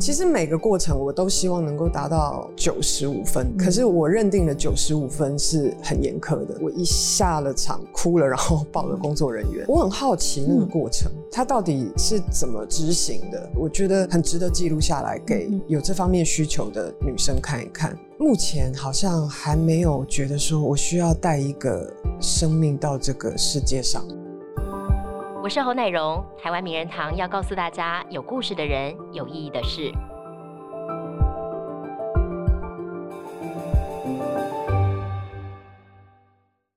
其实每个过程我都希望能够达到九十五分，可是我认定的九十五分是很严苛的。我一下了场哭了，然后抱了工作人员。我很好奇那个过程，它到底是怎么执行的？我觉得很值得记录下来，给有这方面需求的女生看一看。目前好像还没有觉得说我需要带一个生命到这个世界上。我是侯乃荣，台湾名人堂要告诉大家：有故事的人，有意义的事。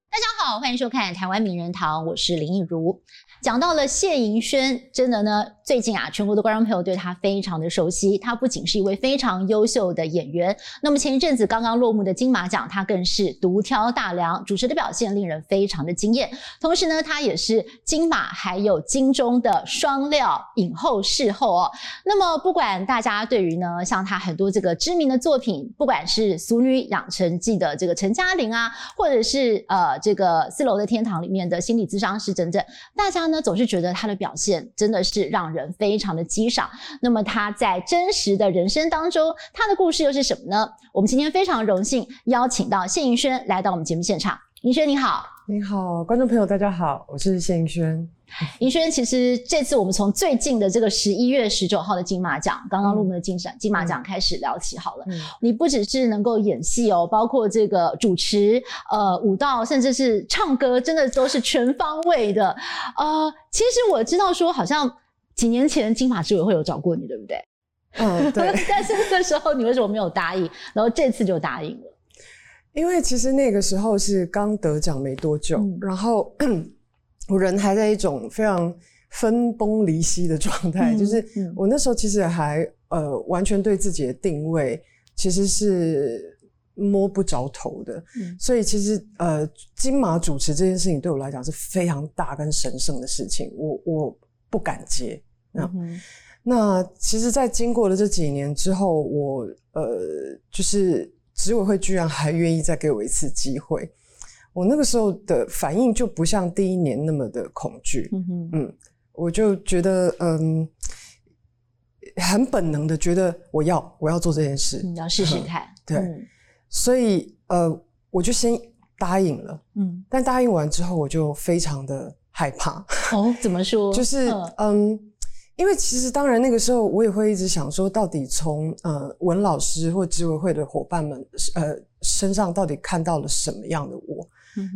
大家好，欢迎收看台湾名人堂，我是林忆如。讲到了谢盈萱，真的呢，最近啊，全国的观众朋友对他非常的熟悉。他不仅是一位非常优秀的演员，那么前一阵子刚刚落幕的金马奖，他更是独挑大梁，主持的表现令人非常的惊艳。同时呢，他也是金马还有金钟的双料影后视后哦。那么不管大家对于呢，像他很多这个知名的作品，不管是《俗女养成记》的这个陈嘉玲啊，或者是呃这个四楼的天堂里面的心理咨商师等等，大家。呢，总是觉得他的表现真的是让人非常的激赏。那么他在真实的人生当中，他的故事又是什么呢？我们今天非常荣幸邀请到谢盈萱来到我们节目现场。盈萱你好，你好，观众朋友大家好，我是谢盈萱。盈萱，其实这次我们从最近的这个十一月十九号的金马奖，刚刚入门的金闪金马奖开始聊起好了。你不只是能够演戏哦，包括这个主持、呃舞蹈，甚至是唱歌，真的都是全方位的。呃，其实我知道说，好像几年前金马执委会有找过你，对不对？嗯，对。但是那时候你为什么没有答应？然后这次就答应了？因为其实那个时候是刚得奖没多久，然后。我人还在一种非常分崩离析的状态，就是我那时候其实还呃完全对自己的定位其实是摸不着头的，所以其实呃金马主持这件事情对我来讲是非常大跟神圣的事情，我我不敢接。那那其实，在经过了这几年之后，我呃就是执委会居然还愿意再给我一次机会。我那个时候的反应就不像第一年那么的恐惧，嗯，我就觉得嗯，很本能的觉得我要我要做这件事，你要试试。看，对，所以呃，我就先答应了，嗯，但答应完之后我就非常的害怕，哦，怎么说？就是嗯，因为其实当然那个时候我也会一直想说，到底从呃文老师或执委会的伙伴们呃身上到底看到了什么样的我。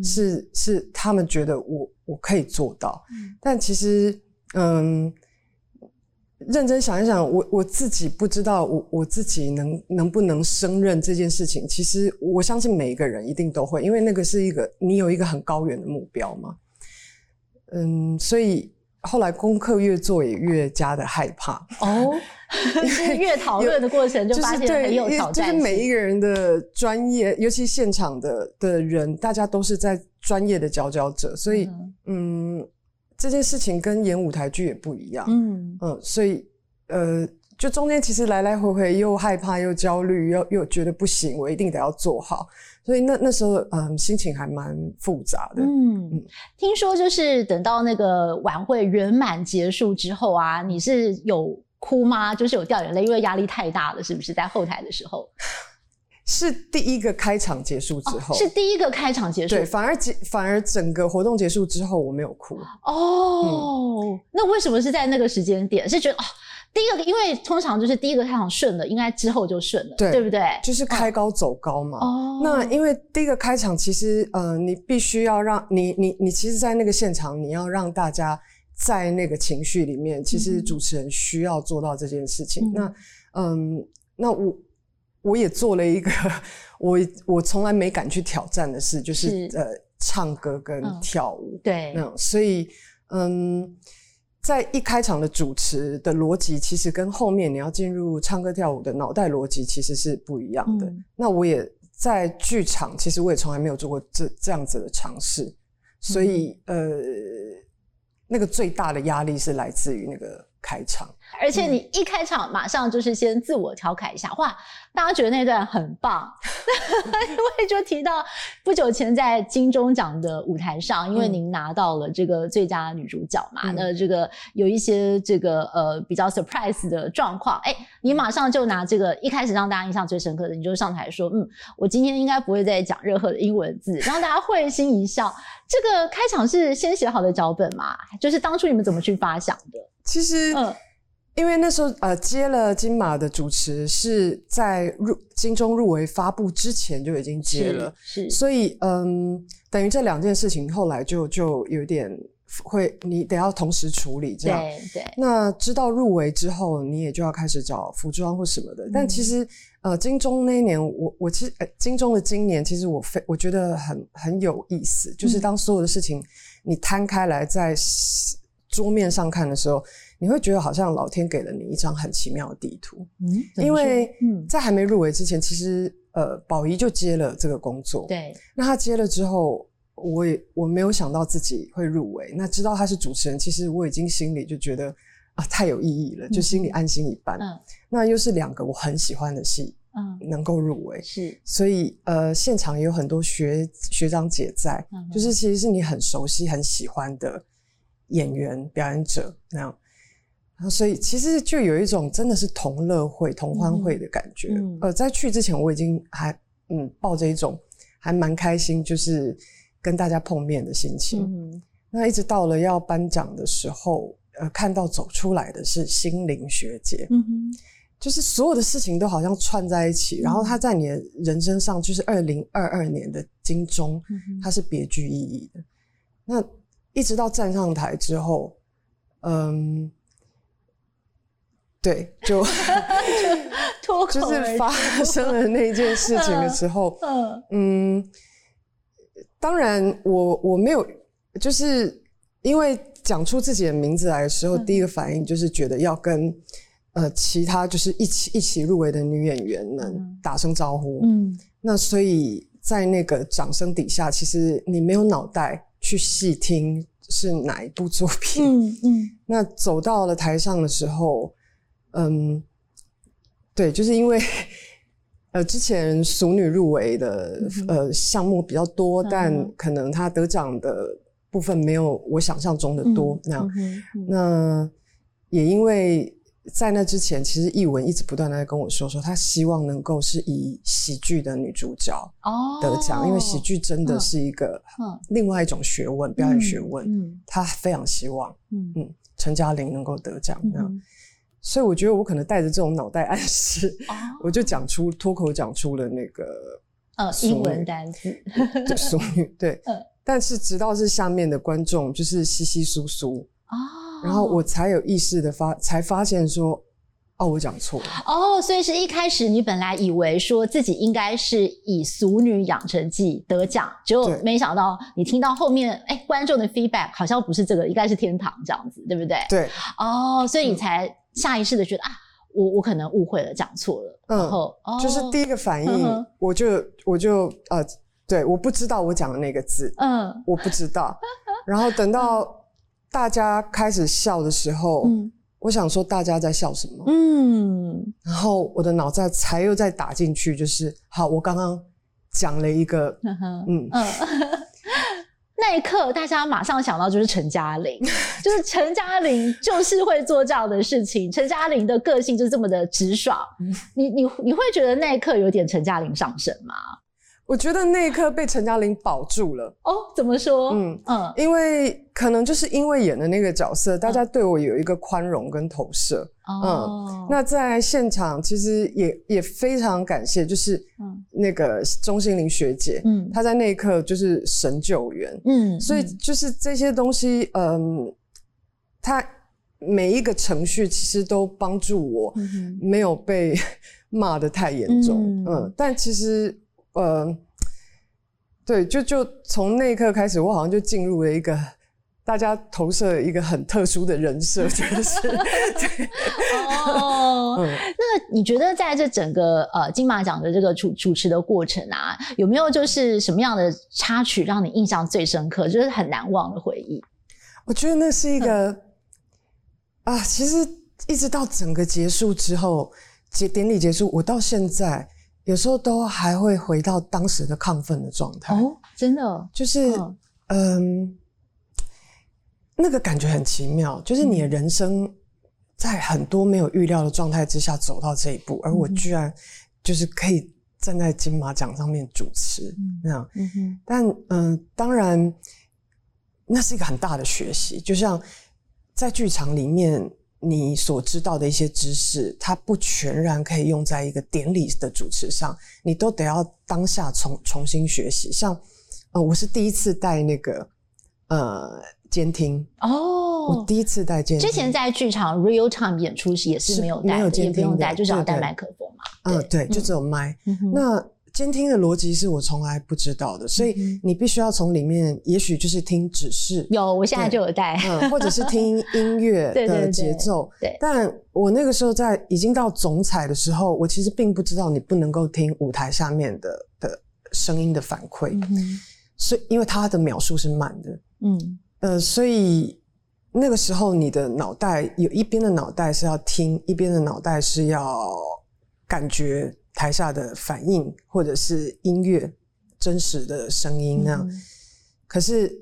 是是，他们觉得我我可以做到，但其实，嗯，认真想一想，我我自己不知道我我自己能能不能胜任这件事情。其实我相信每一个人一定都会，因为那个是一个你有一个很高远的目标嘛。嗯，所以后来功课越做也越加的害怕哦。是越讨论的过程就发现很有挑战。就是每一个人的专业，尤其现场的的人，大家都是在专业的佼佼者，所以嗯，这件事情跟演舞台剧也不一样。嗯嗯，所以呃，就中间其实来来回回又害怕又焦虑，又又觉得不行，我一定得要做好。所以那那时候嗯，心情还蛮复杂的。嗯，听说就是等到那个晚会圆满结束之后啊，你是有。哭吗？就是有掉眼泪，因为压力太大了，是不是？在后台的时候，是第一个开场结束之后，是第一个开场结束。对，反而结反而整个活动结束之后，我没有哭。哦，那为什么是在那个时间点？是觉得哦，第一个，因为通常就是第一个开场顺了，应该之后就顺了，对对不对？就是开高走高嘛。哦，那因为第一个开场，其实呃，你必须要让你你你，其实，在那个现场，你要让大家。在那个情绪里面，其实主持人需要做到这件事情。那，嗯，那我我也做了一个 我我从来没敢去挑战的事，就是呃，唱歌跟跳舞。对，那所以，嗯，在一开场的主持的逻辑，其实跟后面你要进入唱歌跳舞的脑袋逻辑其实是不一样的。那我也在剧场，其实我也从来没有做过这这样子的尝试，所以呃。那个最大的压力是来自于那个开场，而且你一开场马上就是先自我调侃一下，哇，大家觉得那段很棒，因为就提到不久前在金钟奖的舞台上，因为您拿到了这个最佳女主角嘛，那这个有一些这个呃比较 surprise 的状况，哎，你马上就拿这个一开始让大家印象最深刻的，你就上台说，嗯，我今天应该不会再讲任何的英文字，让大家会心一笑。这个开场是先写好的脚本嘛？就是当初你们怎么去发想的？其实，嗯。因为那时候呃接了金马的主持是在入金钟入围发布之前就已经接了，是，所以嗯等于这两件事情后来就就有点会你得要同时处理这样，对对。那知道入围之后，你也就要开始找服装或什么的。但其实呃金钟那一年，我我其实金钟的今年其实我非我觉得很很有意思，就是当所有的事情你摊开来在桌面上看的时候。你会觉得好像老天给了你一张很奇妙的地图，嗯，因为在还没入围之前，其实呃，宝仪就接了这个工作，对。那他接了之后，我也我没有想到自己会入围。那知道他是主持人，其实我已经心里就觉得啊，太有意义了，就心里安心一半。嗯。那又是两个我很喜欢的戏，嗯，能够入围是，所以呃，现场也有很多学学长姐在，就是其实是你很熟悉、很喜欢的演员、表演者那样。所以其实就有一种真的是同乐会、同欢会的感觉。呃，在去之前我已经还嗯抱着一种还蛮开心，就是跟大家碰面的心情。那一直到了要颁奖的时候，呃，看到走出来的是心灵学姐，嗯就是所有的事情都好像串在一起。然后他在你的人生上，就是二零二二年的金钟，它是别具意义的。那一直到站上台之后，嗯。对，就 就是发生了那件事情的时候，嗯，当然我我没有，就是因为讲出自己的名字来的时候，第一个反应就是觉得要跟呃其他就是一起一起入围的女演员们打声招呼，嗯，那所以在那个掌声底下，其实你没有脑袋去细听是哪一部作品，嗯嗯，那走到了台上的时候。嗯，对，就是因为 呃，之前熟女入围的呃项目比较多，但可能她得奖的部分没有我想象中的多。那样，那也因为在那之前，其实译文一直不断的在跟我说，说他希望能够是以喜剧的女主角哦得奖，因为喜剧真的是一个另外一种学问，表演学问。嗯，他非常希望，嗯。嗯，陈嘉玲能够得奖那样。所以我觉得我可能带着这种脑袋暗示，我就讲出脱口讲出了那个呃英文单词。的俗语，对，但是直到是下面的观众就是稀稀疏疏哦，然后我才有意识的发才发现说哦我讲错了哦，所以是一开始你本来以为说自己应该是以《俗女养成记》得奖，结果没想到你听到后面哎观众的 feedback 好像不是这个，应该是天堂这样子，对不对？对哦，所以你才。下意识的觉得啊，我我可能误会了，讲错了，然后就是第一个反应，我就我就呃，对，我不知道我讲的那个字，嗯，我不知道。然后等到大家开始笑的时候，嗯，我想说大家在笑什么？嗯，然后我的脑袋才又再打进去，就是好，我刚刚讲了一个，嗯。那一刻，大家马上想到就是陈嘉玲，就是陈嘉玲就是会做这样的事情。陈嘉玲的个性就是这么的直爽，你你你会觉得那一刻有点陈嘉玲上身吗？我觉得那一刻被陈嘉玲保住了。哦，怎么说？嗯嗯，因为可能就是因为演的那个角色，大家对我有一个宽容跟投射。哦，那在现场其实也也非常感谢，就是那个钟心凌学姐，嗯，她在那一刻就是神救援。嗯，所以就是这些东西，嗯，她每一个程序其实都帮助我，没有被 骂的太严重。嗯，但其实。呃，对，就就从那一刻开始，我好像就进入了一个大家投射一个很特殊的人设，就是。哦，那你觉得在这整个呃金马奖的这个主主持的过程啊，有没有就是什么样的插曲让你印象最深刻，就是很难忘的回忆？我觉得那是一个啊，其实一直到整个结束之后，结典礼结束，我到现在有时候都还会回到当时的亢奋的状态。哦，真的，就是嗯，那个感觉很奇妙，就是你的人生在很多没有预料的状态之下走到这一步，而我居然就是可以站在金马奖上面主持那样。嗯哼，但嗯，当然那是一个很大的学习，就像在剧场里面。你所知道的一些知识，它不全然可以用在一个典礼的主持上，你都得要当下重重新学习。像，呃，我是第一次带那个呃监听哦，我第一次带监听。之前在剧场 real time 演出时也是没有带，也不用带，就是要带麦克风嘛。嗯，对，就只有麦。那监听的逻辑是我从来不知道的，所以你必须要从里面，也许就是听指示。有，我现在就有带，嗯，或者是听音乐 的节奏。对，但我那个时候在已经到总彩的时候，我其实并不知道你不能够听舞台下面的的声音的反馈，所以因为它的描述是慢的，嗯，呃，所以那个时候你的脑袋有一边的脑袋是要听，一边的脑袋是要感觉。台下的反应，或者是音乐真实的声音那样，可是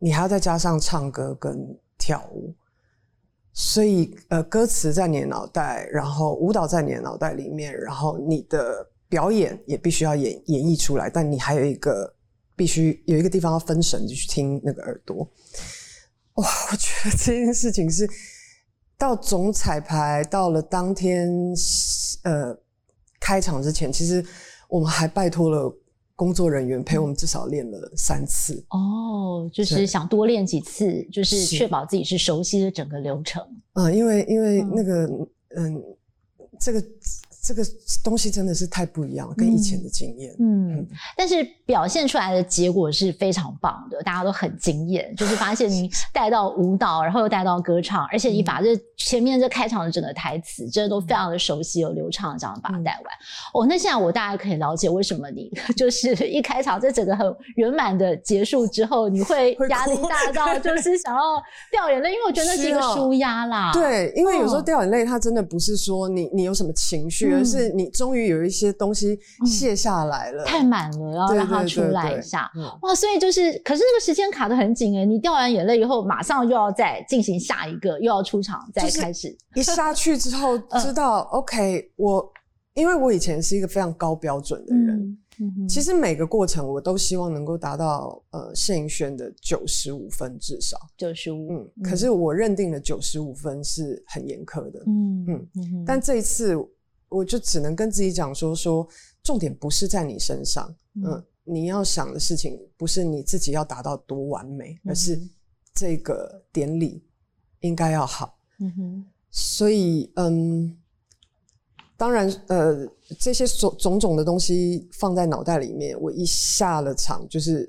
你还要再加上唱歌跟跳舞，所以呃，歌词在你的脑袋，然后舞蹈在你的脑袋里面，然后你的表演也必须要演演绎出来，但你还有一个必须有一个地方要分神，就去听那个耳朵。哇，我觉得这件事情是到总彩排到了当天，呃。开场之前，其实我们还拜托了工作人员陪我们至少练了三次。哦，就是想多练几次，就是确保自己是熟悉的整个流程。嗯，因为因为那个嗯，这个。这个东西真的是太不一样，跟以前的经验。嗯，但是表现出来的结果是非常棒的，大家都很惊艳。就是发现你带到舞蹈，然后又带到歌唱，而且你把这前面这开场的整个台词，真的都非常的熟悉、又流畅，这样把它带完。哦，那现在我大概可以了解为什么你就是一开场，这整个很圆满的结束之后，你会 压力大到就是想要掉眼泪，因为我觉得那是一个舒压啦。对，因为有时候掉眼泪，它真的不是说你你有什么情绪。而是你终于有一些东西卸下来了，太满了，要让它出来一下。哇，所以就是，可是那个时间卡的很紧哎，你掉完眼泪以后，马上又要再进行下一个，又要出场再开始。一下去之后，知道 OK，我因为我以前是一个非常高标准的人。其实每个过程我都希望能够达到呃谢盈萱的九十五分至少九十五，嗯，可是我认定的九十五分是很严苛的，嗯嗯，但这一次。我就只能跟自己讲说说，重点不是在你身上，嗯，你要想的事情不是你自己要达到多完美，而是这个典礼应该要好。嗯哼，所以嗯，当然呃，这些种种种的东西放在脑袋里面，我一下了场就是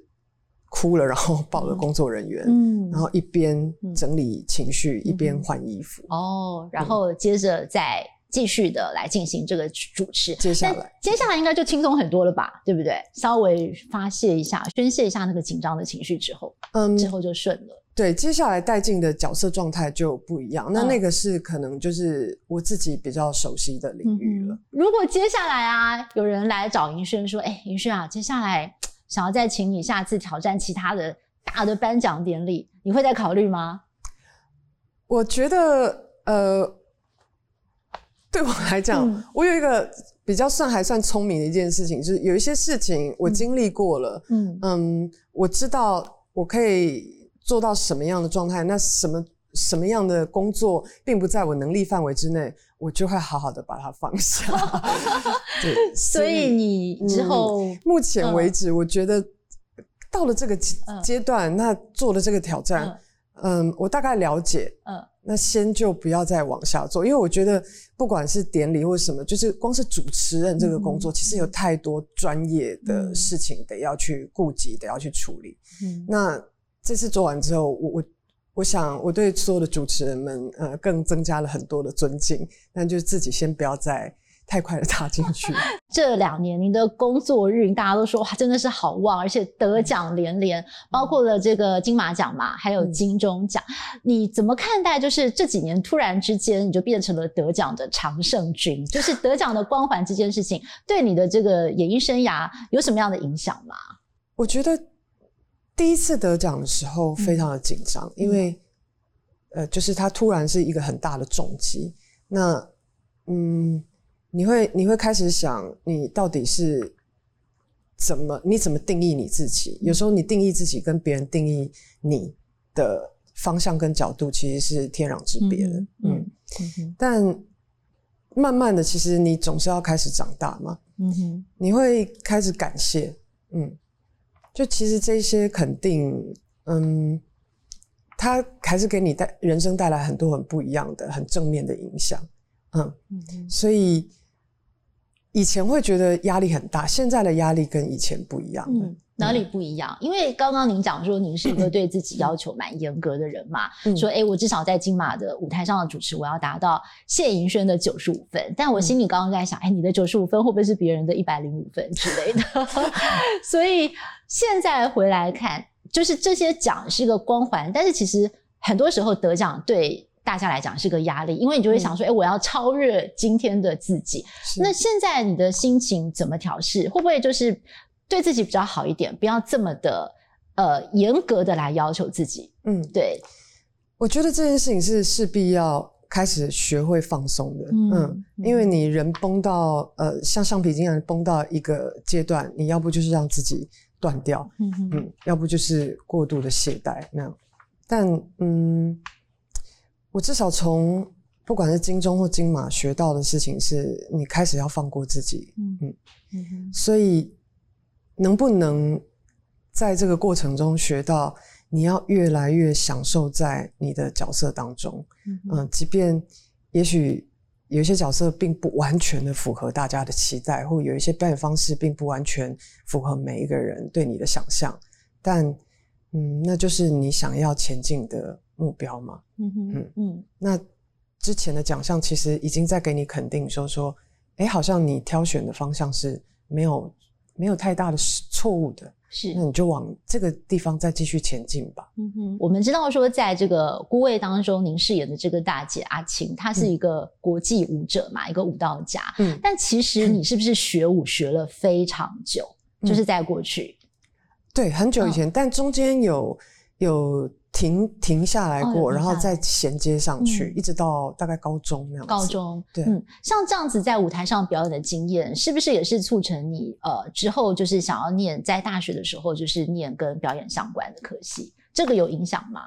哭了，然后抱了工作人员，嗯，然后一边整理情绪，一边换衣服。哦，然后接着再。继续的来进行这个主持，接下来接下来应该就轻松很多了吧，对不对？稍微发泄一下、宣泄一下那个紧张的情绪之后，嗯，之后就顺了。对，接下来带进的角色状态就不一样。那那个是可能就是我自己比较熟悉的领域了。如果接下来啊，有人来找银轩说：“哎，银轩啊，接下来想要再请你下次挑战其他的大的颁奖典礼，你会再考虑吗？”我觉得，呃。对我来讲，我有一个比较算还算聪明的一件事情，就是有一些事情我经历过了，嗯。嗯，我知道我可以做到什么样的状态，那什么什么样的工作并不在我能力范围之内，我就会好好的把它放下。对，所以你之后目前为止，我觉得到了这个阶段，那做了这个挑战，嗯，我大概了解，嗯。那先就不要再往下做，因为我觉得不管是典礼或什么，就是光是主持人这个工作，其实有太多专业的事情得要去顾及，得要去处理。嗯，那这次做完之后，我我我想我对所有的主持人们，呃，更增加了很多的尊敬。但就自己先不要再太快的插进去。这两年您的工作日大家都说哇，真的是好旺，而且得奖连连，包括了这个金马奖嘛，还有金钟奖。你怎么看待？就是这几年突然之间你就变成了得奖的常胜军，就是得奖的光环这件事情，对你的这个演艺生涯有什么样的影响吗？我觉得第一次得奖的时候非常的紧张，因为呃，就是它突然是一个很大的重击。那嗯。你会你会开始想，你到底是怎么你怎么定义你自己？有时候你定义自己跟别人定义你的方向跟角度其实是天壤之别的。嗯，但慢慢的，其实你总是要开始长大嘛。嗯哼，你会开始感谢。嗯，就其实这些肯定，嗯，它还是给你带人生带来很多很不一样的、很正面的影响。嗯，所以。以前会觉得压力很大，现在的压力跟以前不一样。嗯，哪里不一样？因为刚刚您讲说您是一个对自己要求蛮严格的人嘛，说哎，我至少在金马的舞台上的主持，我要达到谢盈萱的九十五分。但我心里刚刚在想，哎，你的九十五分会不会是别人的一百零五分之类的？所以现在回来看，就是这些奖是一个光环，但是其实很多时候得奖对。大家来讲是个压力，因为你就会想说，哎，我要超越今天的自己。那现在你的心情怎么调试？会不会就是对自己比较好一点，不要这么的呃严格的来要求自己？嗯，对。我觉得这件事情是势必要开始学会放松的。嗯，因为你人崩到呃像橡皮筋一样崩到一个阶段，你要不就是让自己断掉，嗯嗯，要不就是过度的懈怠那样。但嗯。我至少从不管是金钟或金马学到的事情，是你开始要放过自己。嗯嗯，所以能不能在这个过程中学到，你要越来越享受在你的角色当中。嗯，即便也许有一些角色并不完全的符合大家的期待，或有一些表演方式并不完全符合每一个人对你的想象，但嗯，那就是你想要前进的。目标嘛，嗯嗯。嗯，那之前的奖项其实已经在给你肯定，说说，哎，好像你挑选的方向是没有没有太大的错误的，是，那你就往这个地方再继续前进吧。嗯哼，我们知道说，在这个《孤味》当中，您饰演的这个大姐阿青，她是一个国际舞者嘛，一个舞蹈家。嗯，但其实你是不是学舞学了非常久？就是在过去，对，很久以前，但中间有有。停停下来过，然后再衔接上去，一直到大概高中那样。高中对，嗯，像这样子在舞台上表演的经验，是不是也是促成你呃之后就是想要念在大学的时候就是念跟表演相关的科系？这个有影响吗？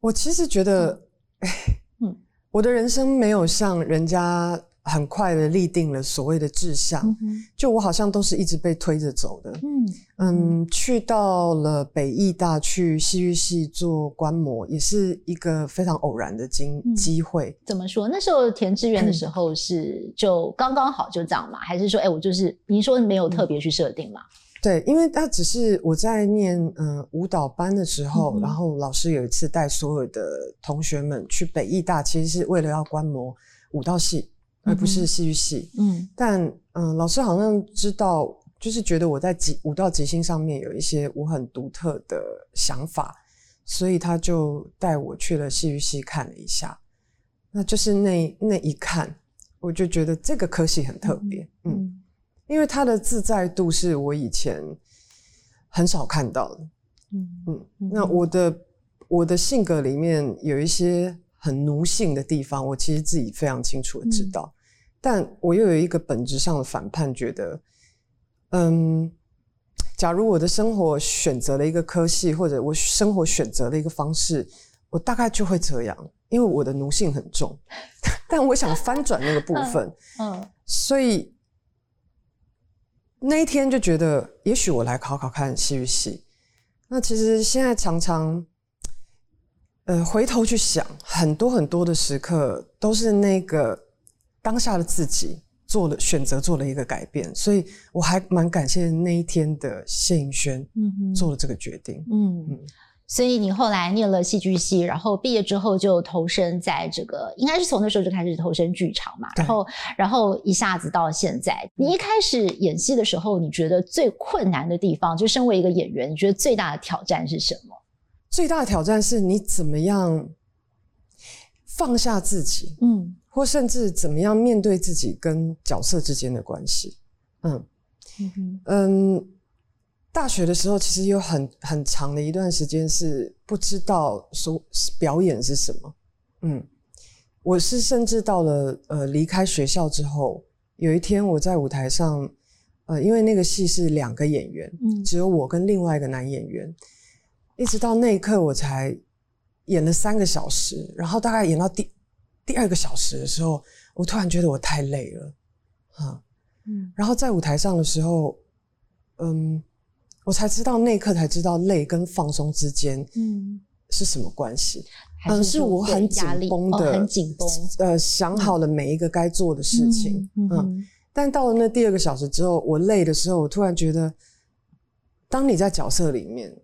我其实觉得，嗯，我的人生没有像人家。很快的立定了所谓的志向，嗯就我好像都是一直被推着走的。嗯嗯，去到了北艺大去戏剧系做观摩，也是一个非常偶然的机机会。怎么说？那时候填志愿的时候是就刚刚好就这样嘛？还是说，哎，我就是您说没有特别去设定嘛？对，因为他只是我在念嗯舞蹈班的时候，然后老师有一次带所有的同学们去北艺大，其实是为了要观摩舞蹈系。而不是戏剧系，嗯，但嗯，老师好像知道，就是觉得我在即舞蹈即兴上面有一些我很独特的想法，所以他就带我去了戏剧系看了一下。那就是那那一看，我就觉得这个科系很特别，嗯，因为他的自在度是我以前很少看到的，嗯。嗯。那我的我的性格里面有一些很奴性的地方，我其实自己非常清楚的知道。但我又有一个本质上的反叛，觉得，嗯，假如我的生活选择了一个科系，或者我生活选择了一个方式，我大概就会这样，因为我的奴性很重。但我想翻转那个部分，嗯，所以那一天就觉得，也许我来考考看戏剧系。那其实现在常常，呃，回头去想，很多很多的时刻都是那个。当下的自己做了选择，做了一个改变，所以我还蛮感谢那一天的谢颖轩，嗯，做了这个决定，嗯嗯。所以你后来念了戏剧系，然后毕业之后就投身在这个，应该是从那时候就开始投身剧场嘛。然后，然后一下子到现在，你一开始演戏的时候，你觉得最困难的地方，就身为一个演员，你觉得最大的挑战是什么？最大的挑战是你怎么样放下自己，嗯，或甚至怎么样面对自己跟角色之间的关系，嗯嗯。大学的时候，其实有很很长的一段时间是不知道说表演是什么。嗯，我是甚至到了呃离开学校之后，有一天我在舞台上，呃，因为那个戏是两个演员，嗯，只有我跟另外一个男演员，一直到那一刻我才演了三个小时，然后大概演到第第二个小时的时候，我突然觉得我太累了，哈，嗯，然后在舞台上的时候，嗯。我才知道那一刻才知道累跟放松之间，嗯，是什么关系？嗯，是我很紧绷的，很紧绷。呃，想好了每一个该做的事情，嗯，但到了那第二个小时之后，我累的时候，我突然觉得，当你在角色里面，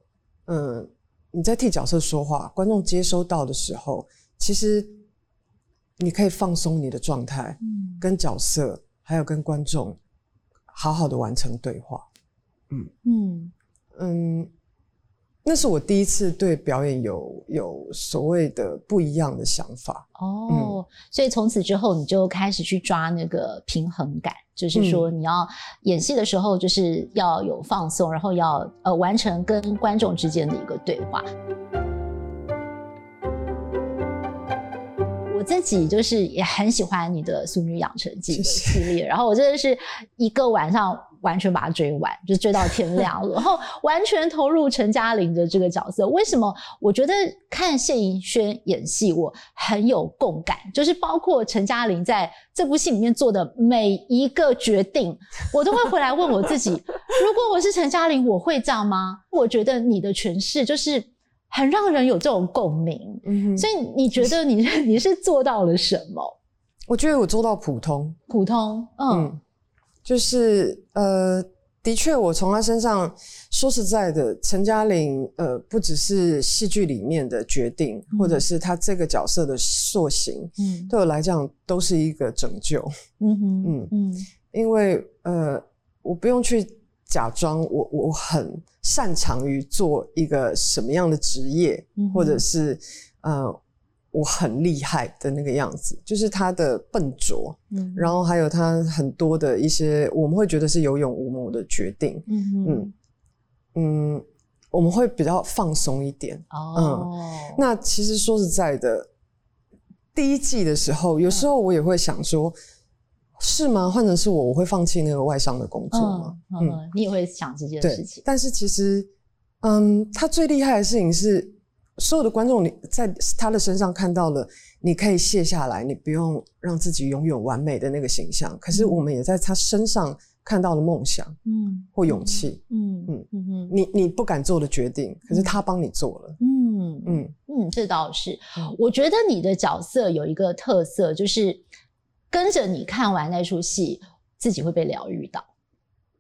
嗯，你在替角色说话，观众接收到的时候，其实你可以放松你的状态，嗯，跟角色还有跟观众好好的完成对话。嗯。嗯。嗯，那是我第一次对表演有有所谓的不一样的想法。哦，所以从此之后你就开始去抓那个平衡感，就是说你要演戏的时候就是要有放松，然后要呃完成跟观众之间的一个对话。自己就是也很喜欢你的《淑女养成记》系列，然后我真的是一个晚上。完全把它追完，就追到天亮了，然后完全投入陈嘉玲的这个角色。为什么？我觉得看谢盈萱演戏，我很有共感，就是包括陈嘉玲在这部戏里面做的每一个决定，我都会回来问我自己：如果我是陈嘉玲，我会这样吗？我觉得你的诠释就是很让人有这种共鸣。嗯，所以你觉得你 你是做到了什么？我觉得我做到普通，普通，嗯。就是呃，的确，我从他身上说实在的，陈嘉玲呃，不只是戏剧里面的决定，或者是他这个角色的塑形，嗯，对我来讲都是一个拯救，嗯哼，嗯。嗯，因为呃，我不用去假装我我很擅长于做一个什么样的职业，或者是呃。我很厉害的那个样子，就是他的笨拙，嗯，然后还有他很多的一些我们会觉得是有勇无谋的决定，嗯嗯嗯，我们会比较放松一点哦。那其实说实在的，第一季的时候，有时候我也会想说，是吗？换成是我，我会放弃那个外商的工作吗？嗯，你也会想这件事情。但是其实，嗯，他最厉害的事情是。所有的观众，你在他的身上看到了，你可以卸下来，你不用让自己永远完美的那个形象。可是我们也在他身上看到了梦想，嗯，或勇气，嗯嗯嗯你你不敢做的决定，可是他帮你做了，嗯嗯嗯，这倒是。我觉得你的角色有一个特色，就是跟着你看完那出戏，自己会被疗愈到。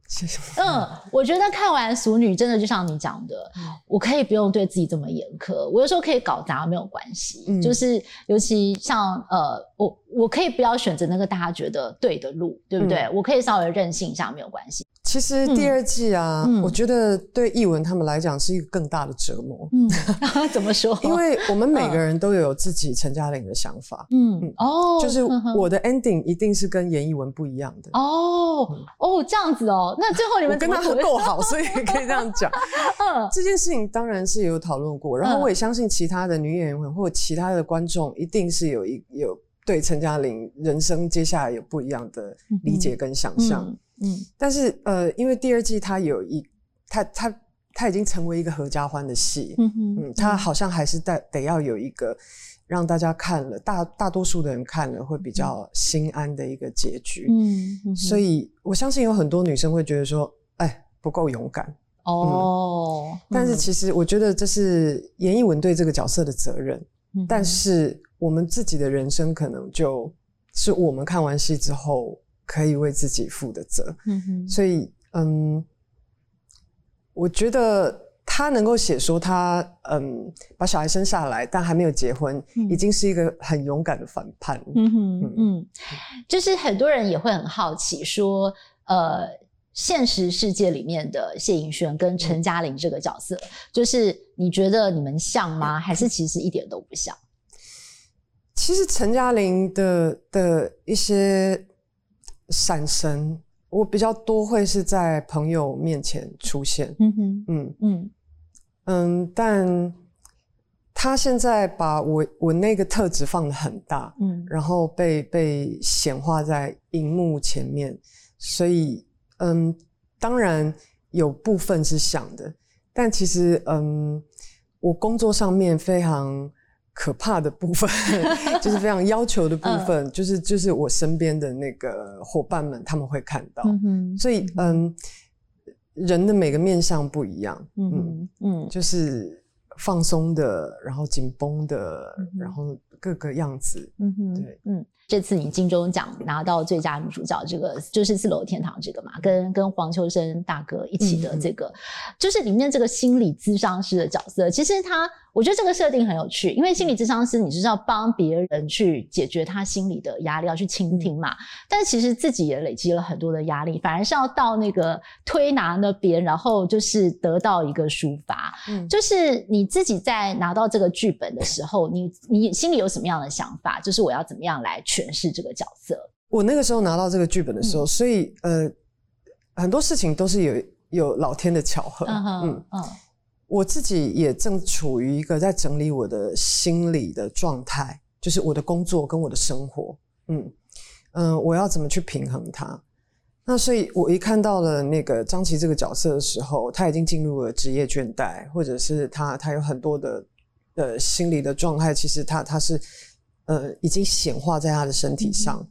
谢谢嗯，我觉得看完《俗女》真的就像你讲的，我可以不用对自己这么严苛，我有时候可以搞砸没有关系。就是尤其像呃，我我可以不要选择那个大家觉得对的路，对不对？我可以稍微任性一下没有关系。其实第二季啊，我觉得对译文他们来讲是一个更大的折磨。嗯，怎么说？因为我们每个人都有自己陈嘉玲的想法。嗯哦，就是我的 ending 一定是跟严艺文不一样的。哦哦，这样子哦。那最后你们跟他够好，所以可以这样讲。嗯，这件事情当然是有讨论过，然后我也相信其他的女演员或其他的观众一定是有一有对陈嘉玲人生接下来有不一样的理解跟想象。嗯，但是呃，因为第二季它有一，它它它已经成为一个合家欢的戏，嗯嗯，它好像还是得得要有一个让大家看了大大多数的人看了会比较心安的一个结局，嗯，所以我相信有很多女生会觉得说，哎，不够勇敢。哦，但是其实我觉得这是严艺文对这个角色的责任，但是我们自己的人生可能就是我们看完戏之后。可以为自己负的责，嗯哼，所以嗯，我觉得他能够写说他嗯把小孩生下来，但还没有结婚，已经是一个很勇敢的反叛。嗯哼嗯，就是很多人也会很好奇说，呃，现实世界里面的谢盈萱跟陈嘉玲这个角色，就是你觉得你们像吗？还是其实一点都不像？其实陈嘉玲的的一些闪神。我比较多会是在朋友面前出现，嗯哼，嗯嗯嗯，但他现在把我我那个特质放的很大，嗯，然后被被显化在荧幕前面，所以嗯，当然有部分是想的，但其实嗯，我工作上面非常。可怕的部分 就是非常要求的部分，就是就是我身边的那个伙伴们他们会看到，所以嗯，人的每个面相不一样，嗯嗯，就是放松的，然后紧绷的，然后各个样子，嗯哼，对，嗯。这次你金钟奖拿到最佳女主角，这个就是《四楼天堂》这个嘛，跟跟黄秋生大哥一起的这个，就是里面这个心理咨商师的角色。其实他，我觉得这个设定很有趣，因为心理咨商师你就是要帮别人去解决他心理的压力，要去倾听嘛。但是其实自己也累积了很多的压力，反而是要到那个推拿那边，然后就是得到一个抒发。嗯，就是你自己在拿到这个剧本的时候，你你心里有什么样的想法？就是我要怎么样来诠释这个角色。我那个时候拿到这个剧本的时候，所以呃，很多事情都是有有老天的巧合。嗯嗯，我自己也正处于一个在整理我的心理的状态，就是我的工作跟我的生活。嗯嗯，我要怎么去平衡它？那所以我一看到了那个张琪这个角色的时候，他已经进入了职业倦怠，或者是他他有很多的呃心理的状态，其实他他是。呃，已经显化在他的身体上。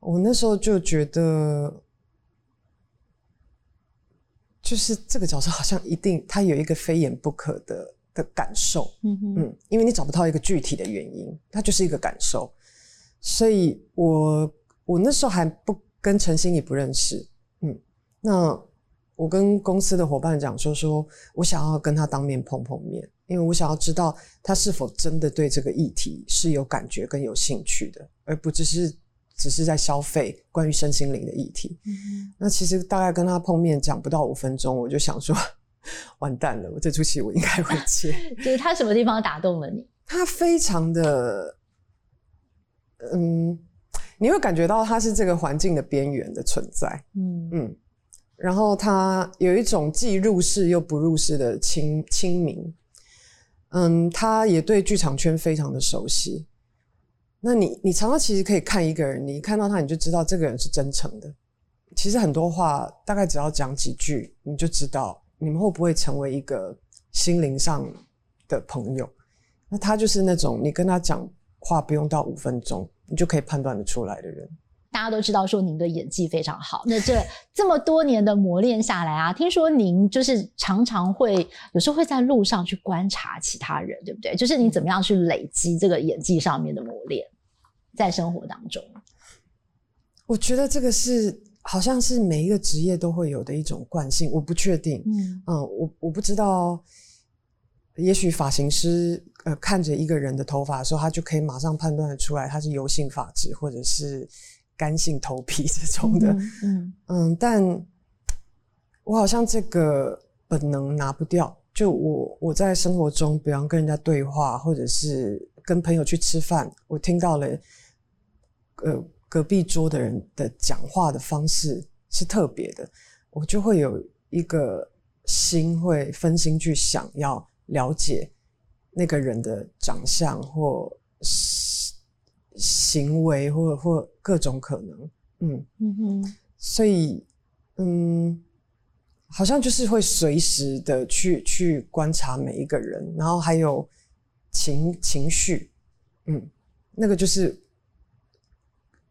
我那时候就觉得，就是这个角色好像一定他有一个非演不可的的感受。嗯嗯，因为你找不到一个具体的原因，它就是一个感受。所以我我那时候还不跟陈心怡不认识。嗯，那我跟公司的伙伴讲说，说我想要跟他当面碰碰面。因为我想要知道他是否真的对这个议题是有感觉跟有兴趣的，而不只是只是在消费关于身心灵的议题。那其实大概跟他碰面讲不到五分钟，我就想说，完蛋了，我这出戏我应该会接。就是他什么地方打动了你？他非常的，嗯，你会感觉到他是这个环境的边缘的存在。嗯嗯，然后他有一种既入世又不入世的清清明。嗯，他也对剧场圈非常的熟悉。那你，你常常其实可以看一个人，你看到他，你就知道这个人是真诚的。其实很多话，大概只要讲几句，你就知道你们会不会成为一个心灵上的朋友。那他就是那种你跟他讲话不用到五分钟，你就可以判断得出来的人。大家都知道说您的演技非常好，那这这么多年的磨练下来啊，听说您就是常常会有时候会在路上去观察其他人，对不对？就是你怎么样去累积这个演技上面的磨练，在生活当中，我觉得这个是好像是每一个职业都会有的一种惯性，我不确定，嗯嗯，我我不知道，也许发型师呃看着一个人的头发的时候，他就可以马上判断的出来他是油性发质或者是。干性头皮 这种的，嗯嗯，但我好像这个本能拿不掉。就我我在生活中，比方跟人家对话，或者是跟朋友去吃饭，我听到了，呃，隔壁桌的人的讲话的方式是特别的，我就会有一个心会分心去想要了解那个人的长相或。行为或或各种可能，嗯嗯哼，所以嗯，好像就是会随时的去去观察每一个人，然后还有情情绪，嗯，那个就是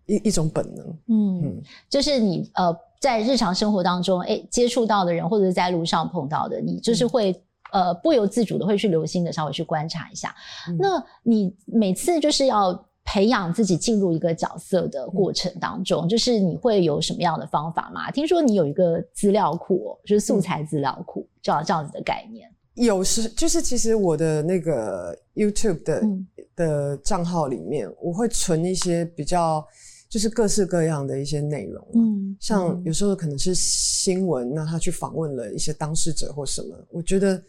一一种本能，嗯，就是你呃在日常生活当中，哎，接触到的人或者是在路上碰到的，你就是会呃不由自主的会去留心的稍微去观察一下。那你每次就是要。培养自己进入一个角色的过程当中，就是你会有什么样的方法吗？听说你有一个资料库，就是素材资料库，这样这样子的概念。有时就是其实我的那个 YouTube 的的账号里面，我会存一些比较就是各式各样的一些内容。嗯，像有时候可能是新闻，那他去访问了一些当事者或什么，我觉得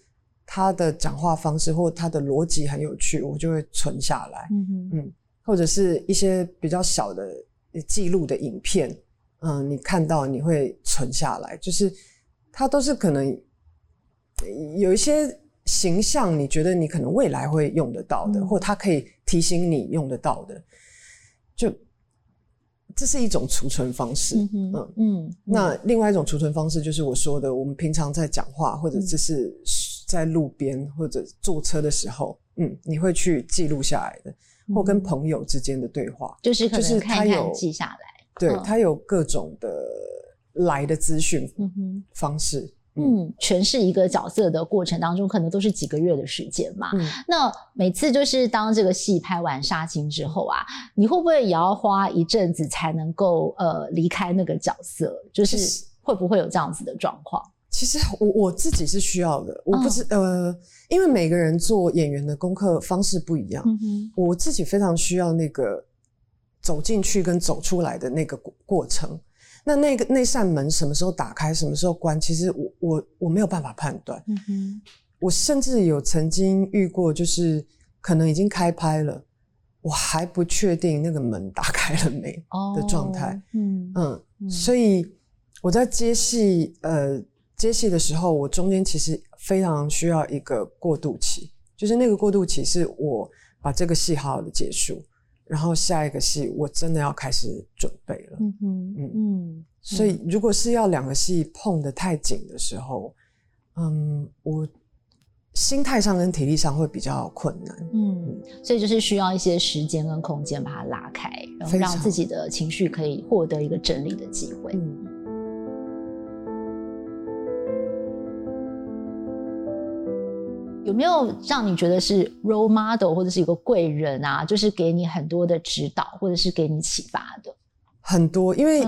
他的讲话方式或他的逻辑很有趣，我就会存下来。嗯嗯，或者是一些比较小的记录的影片，嗯，你看到你会存下来，就是它都是可能。有一些形象，你觉得你可能未来会用得到的，或它可以提醒你用得到的，就这是一种储存方式。嗯嗯。那另外一种储存方式，就是我说的，我们平常在讲话，或者这是在路边或者坐车的时候，嗯，你会去记录下来的，或跟朋友之间的对话，就是就是看看记下来。对，他有各种的来的资讯方式。嗯，诠释一个角色的过程当中，可能都是几个月的时间嘛。那每次就是当这个戏拍完杀青之后啊，你会不会也要花一阵子才能够呃离开那个角色？就是会不会有这样子的状况？其实我我自己是需要的，我不知呃，因为每个人做演员的功课方式不一样。嗯我自己非常需要那个走进去跟走出来的那个过过程。那那个那扇门什么时候打开，什么时候关？其实我我我没有办法判断。嗯哼，我甚至有曾经遇过，就是可能已经开拍了，我还不确定那个门打开了没的状态。嗯嗯，所以我在接戏呃接戏的时候，我中间其实非常需要一个过渡期，就是那个过渡期是我把这个戏好好的结束。然后下一个戏，我真的要开始准备了。嗯嗯嗯，所以如果是要两个戏碰的太紧的时候，嗯，我心态上跟体力上会比较困难。嗯，所以就是需要一些时间跟空间把它拉开，然后让自己的情绪可以获得一个整理的机会。嗯。有没有让你觉得是 role model 或者是一个贵人啊？就是给你很多的指导，或者是给你启发的？很多，因为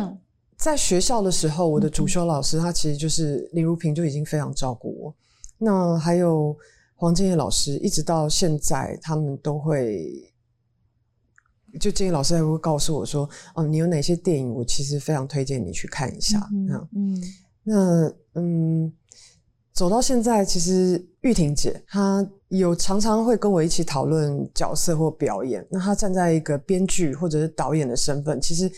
在学校的时候，我的主修老师他其实就是李如平，就已经非常照顾我。那还有黄建业老师，一直到现在，他们都会就建业老师还会告诉我说：“哦，你有哪些电影，我其实非常推荐你去看一下。”嗯嗯，那嗯。走到现在，其实玉婷姐她有常常会跟我一起讨论角色或表演。那她站在一个编剧或者是导演的身份，其实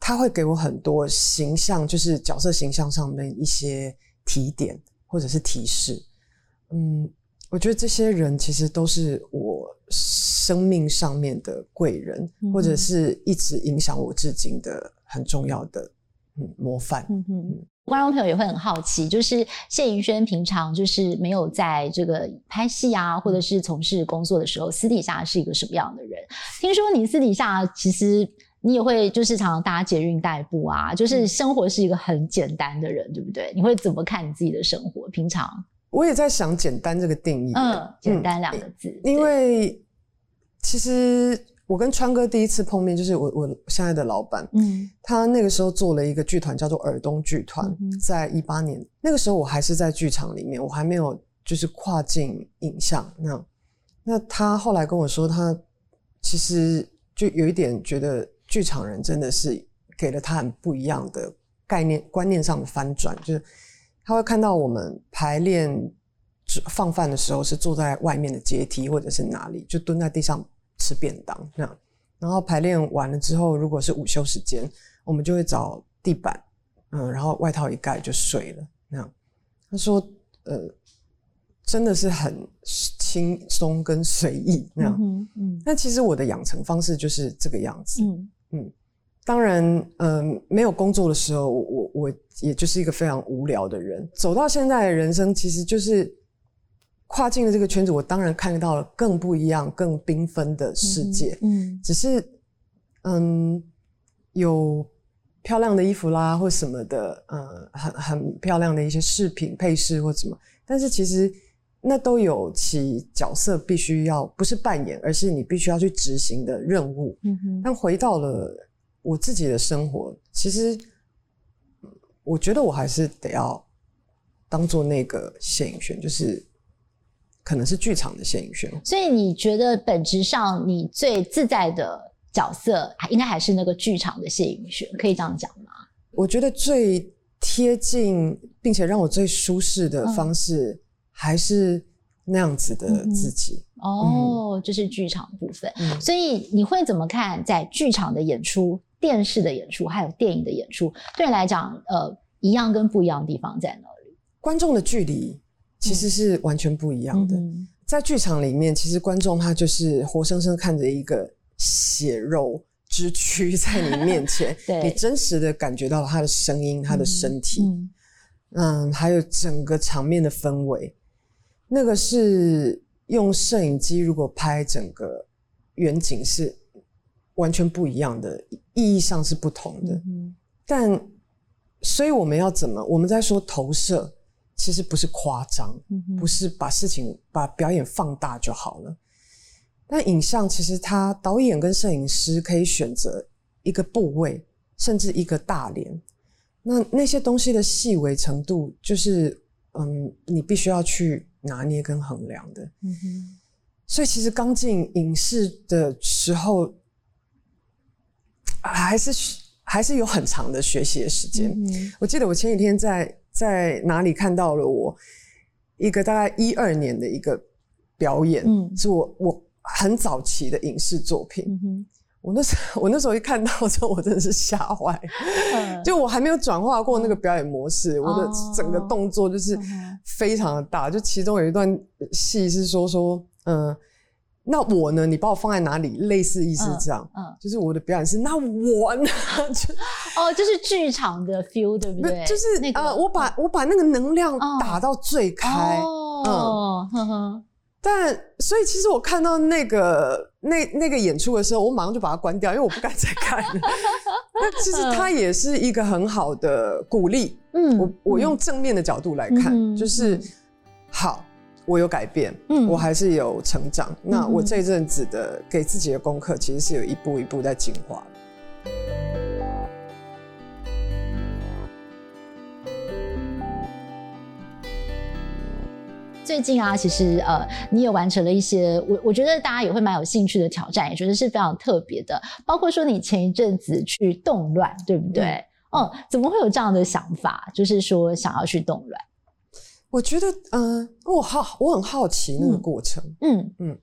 她会给我很多形象，就是角色形象上面一些提点或者是提示。嗯，我觉得这些人其实都是我生命上面的贵人，或者是一直影响我至今的很重要的嗯模范。嗯嗯。观众朋友也会很好奇，就是谢盈萱平常就是没有在这个拍戏啊，或者是从事工作的时候，私底下是一个什么样的人？听说你私底下其实你也会就是常常搭捷运代步啊，就是生活是一个很简单的人，对不对？你会怎么看你自己的生活？平常我也在想“简单”这个定义，嗯，简单两个字，因为其实。我跟川哥第一次碰面，就是我我现在的老板，嗯，他那个时候做了一个剧团，叫做尔东剧团，在一八年，那个时候我还是在剧场里面，我还没有就是跨境影像那那他后来跟我说，他其实就有一点觉得剧场人真的是给了他很不一样的概念观念上的翻转，就是他会看到我们排练放饭的时候是坐在外面的阶梯或者是哪里，就蹲在地上。吃便当那样，然后排练完了之后，如果是午休时间，我们就会找地板，嗯，然后外套一盖就睡了那样。他说，呃，真的是很轻松跟随意那样。嗯嗯。那其实我的养成方式就是这个样子。嗯嗯。当然，嗯，没有工作的时候，我我也就是一个非常无聊的人。走到现在的人生，其实就是。跨境的这个圈子，我当然看到了更不一样、更缤纷的世界。嗯，只是，嗯，有漂亮的衣服啦，或什么的，呃，很很漂亮的一些饰品、配饰或什么。但是其实那都有其角色必须要不是扮演，而是你必须要去执行的任务。嗯哼。但回到了我自己的生活，其实我觉得我还是得要当做那个谢颖轩，就是可能是剧场的谢颖轩。所以你觉得本质上你最自在的角色，应该还是那个剧场的谢颖轩，可以这样讲吗？我觉得最贴近并且让我最舒适的方式，还是那样子的自己。哦，这是剧场部分。所以你会怎么看在剧场的演出、电视的演出，还有电影的演出？对你来讲，呃，一样跟不一样的地方在哪里？观众的距离其实是完全不一样的。在剧场里面，其实观众他就是活生生看着一个血肉之躯 在你面前，你真实的感觉到了他的声音、他的身体，嗯，还有整个场面的氛围，那个是。用摄影机如果拍整个远景是完全不一样的，意义上是不同的。但所以我们要怎么？我们在说投射，其实不是夸张，不是把事情把表演放大就好了。但影像其实，它导演跟摄影师可以选择一个部位，甚至一个大连。那那些东西的细微程度，就是嗯，你必须要去。拿捏跟衡量的，嗯哼，所以其实刚进影视的时候，还是还是有很长的学习的时间。我记得我前几天在在哪里看到了我一个大概一二年的一个表演，嗯，是我我很早期的影视作品。我那时候，我那时候一看到之后，我真的是吓坏。就我还没有转化过那个表演模式，我的整个动作就是非常的大。就其中有一段戏是说说，嗯，那我呢？你把我放在哪里？类似意思这样。嗯，就是我的表演是那我呢？就哦，就是剧场的 feel，对不对？就是那个，我把我把那个能量打到最开。哦，呵呵。但所以，其实我看到那个那那个演出的时候，我马上就把它关掉，因为我不敢再看。那其实它也是一个很好的鼓励。嗯，我我用正面的角度来看，就是好，我有改变，嗯，我还是有成长。那我这阵子的给自己的功课，其实是有一步一步在进化的。最近啊，其实呃，你也完成了一些我我觉得大家也会蛮有兴趣的挑战，也觉得是非常特别的。包括说你前一阵子去动乱，对不对？嗯，怎么会有这样的想法？就是说想要去动乱？我觉得，嗯，我好，我很好奇那个过程。嗯嗯，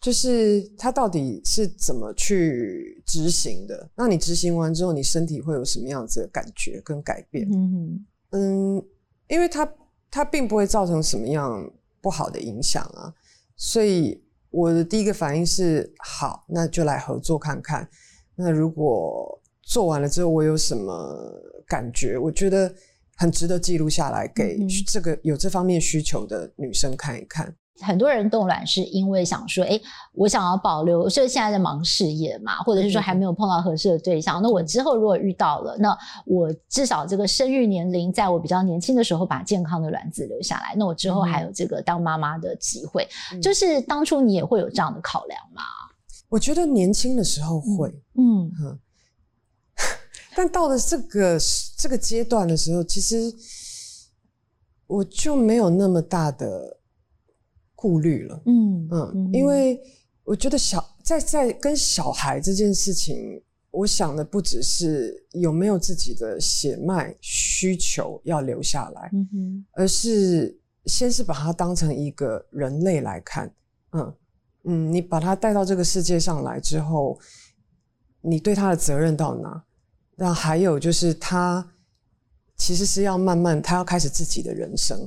就是他到底是怎么去执行的？那你执行完之后，你身体会有什么样子的感觉跟改变？嗯嗯，因为它。它并不会造成什么样不好的影响啊，所以我的第一个反应是好，那就来合作看看。那如果做完了之后，我有什么感觉？我觉得很值得记录下来，给这个有这方面需求的女生看一看。很多人冻卵是因为想说，哎，我想要保留，所以现在在忙事业嘛，或者是说还没有碰到合适的对象。那我之后如果遇到了，那我至少这个生育年龄，在我比较年轻的时候把健康的卵子留下来，那我之后还有这个当妈妈的机会。就是当初你也会有这样的考量吗？我觉得年轻的时候会，嗯哼，但到了这个这个阶段的时候，其实我就没有那么大的。顾虑了，嗯嗯，因为我觉得小在在跟小孩这件事情，我想的不只是有没有自己的血脉需求要留下来，嗯，而是先是把他当成一个人类来看，嗯嗯，你把他带到这个世界上来之后，你对他的责任到哪？那还有就是他其实是要慢慢，他要开始自己的人生，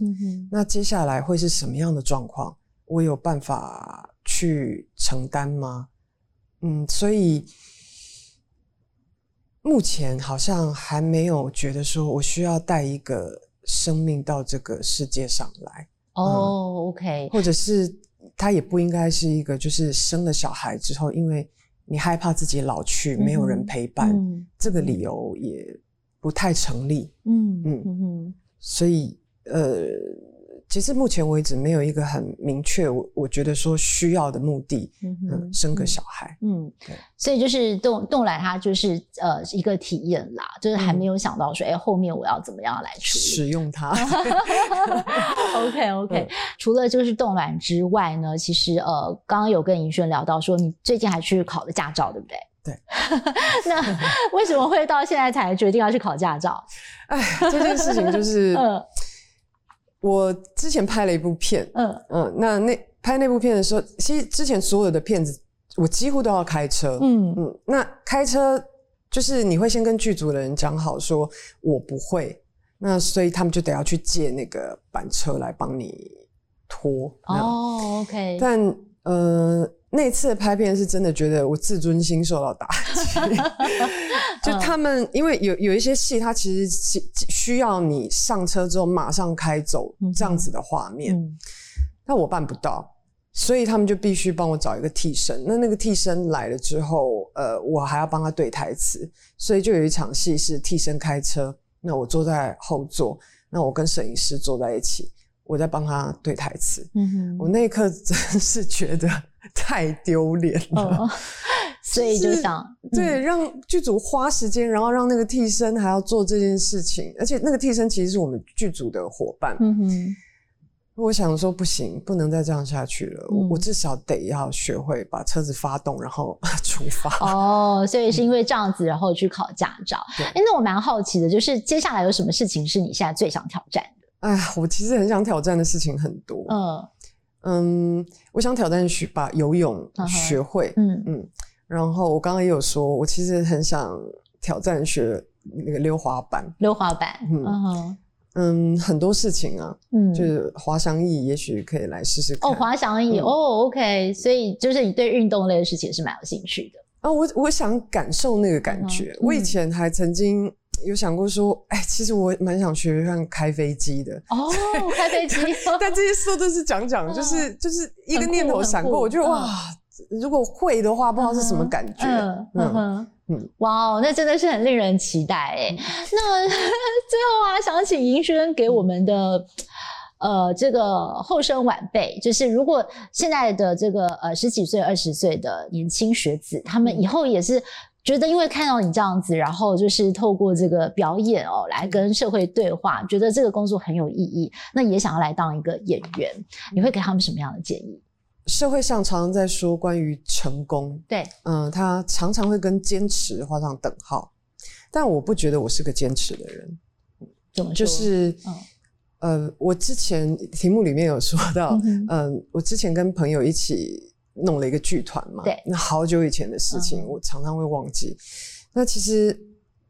那接下来会是什么样的状况？我有办法去承担吗？嗯，所以目前好像还没有觉得说我需要带一个生命到这个世界上来。哦，OK，或者是他也不应该是一个，就是生了小孩之后，因为你害怕自己老去没有人陪伴，这个理由也不太成立。嗯嗯嗯，所以呃。其实目前为止没有一个很明确，我我觉得说需要的目的，嗯，生个小孩，嗯，对，所以就是动动来，它就是呃一个体验啦，就是还没有想到说，哎，后面我要怎么样来处理使用它。OK OK，除了就是冻卵之外呢，其实呃，刚刚有跟尹轩聊到说，你最近还去考了驾照，对不对？对。那为什么会到现在才决定要去考驾照？哎，这件事情就是。我之前拍了一部片，嗯嗯，那那拍那部片的时候，其实之前所有的片子我几乎都要开车，嗯嗯，那开车就是你会先跟剧组的人讲好，说我不会，那所以他们就得要去借那个板车来帮你拖。哦，OK，但呃。那次拍片是真的觉得我自尊心受到打击，就他们因为有有一些戏，它其实需要你上车之后马上开走这样子的画面，那我办不到，所以他们就必须帮我找一个替身。那那个替身来了之后，呃，我还要帮他对台词，所以就有一场戏是替身开车，那我坐在后座，那我跟摄影师坐在一起，我在帮他对台词。嗯哼，我那一刻真是觉得。太丢脸了，所以就想对让剧组花时间，然后让那个替身还要做这件事情，而且那个替身其实是我们剧组的伙伴。嗯哼，我想说不行，不能再这样下去了。我至少得要学会把车子发动，然后 出发。哦，所以是因为这样子，然后去考驾照。哎，那我蛮好奇的，就是接下来有什么事情是你现在最想挑战的？哎，我其实很想挑战的事情很多。嗯。嗯，我想挑战学把游泳学会。嗯嗯，然后我刚刚也有说，我其实很想挑战学那个溜滑板。溜滑板，嗯嗯，很多事情啊，嗯，就是滑翔翼，也许可以来试试看。哦，滑翔翼，哦，OK，所以就是你对运动类的事情是蛮有兴趣的。啊，我我想感受那个感觉。我以前还曾经。有想过说，哎，其实我蛮想学像开飞机的哦，开飞机。但这些事都是讲讲，就是就是一个念头闪过，我觉得哇，如果会的话，不知道是什么感觉。嗯嗯，哇哦，那真的是很令人期待哎。那最后啊，想请银轩给我们的呃这个后生晚辈，就是如果现在的这个呃十几岁、二十岁的年轻学子，他们以后也是。觉得因为看到你这样子，然后就是透过这个表演哦，来跟社会对话，觉得这个工作很有意义，那也想要来当一个演员，你会给他们什么样的建议？社会上常常在说关于成功，对，嗯，他常常会跟坚持画上等号，但我不觉得我是个坚持的人。怎么就是，呃，我之前题目里面有说到，嗯，我之前跟朋友一起。弄了一个剧团嘛，对，那好久以前的事情，我常常会忘记。那其实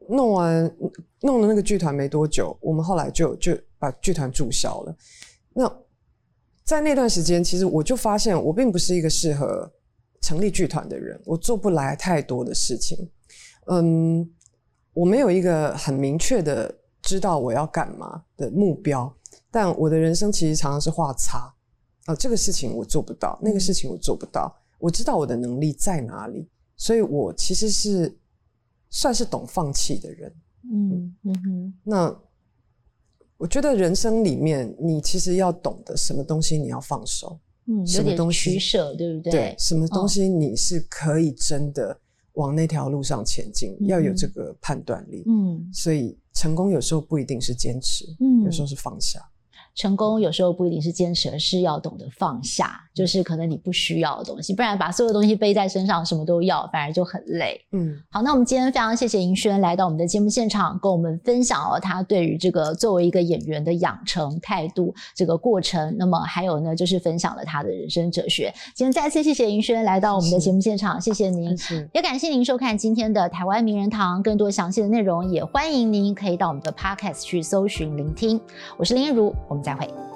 弄完弄了那个剧团没多久，我们后来就就把剧团注销了。那在那段时间，其实我就发现我并不是一个适合成立剧团的人，我做不来太多的事情。嗯，我没有一个很明确的知道我要干嘛的目标，但我的人生其实常常是画叉。啊，这个事情我做不到，那个事情我做不到。我知道我的能力在哪里，所以我其实是算是懂放弃的人。嗯嗯哼。那我觉得人生里面，你其实要懂得什么东西你要放手，嗯，什么东西取舍，对不对？对，什么东西你是可以真的往那条路上前进，要有这个判断力。嗯，所以成功有时候不一定是坚持，嗯，有时候是放下。成功有时候不一定是坚持，而是要懂得放下，就是可能你不需要的东西，不然把所有东西背在身上，什么都要，反而就很累。嗯，好，那我们今天非常谢谢银轩来到我们的节目现场，跟我们分享了他对于这个作为一个演员的养成态度这个过程。那么还有呢，就是分享了他的人生哲学。今天再次谢谢银轩来到我们的节目现场，谢谢您，也感谢您收看今天的台湾名人堂。更多详细的内容，也欢迎您可以到我们的 Podcast 去搜寻聆听。我是林如，我们。再会。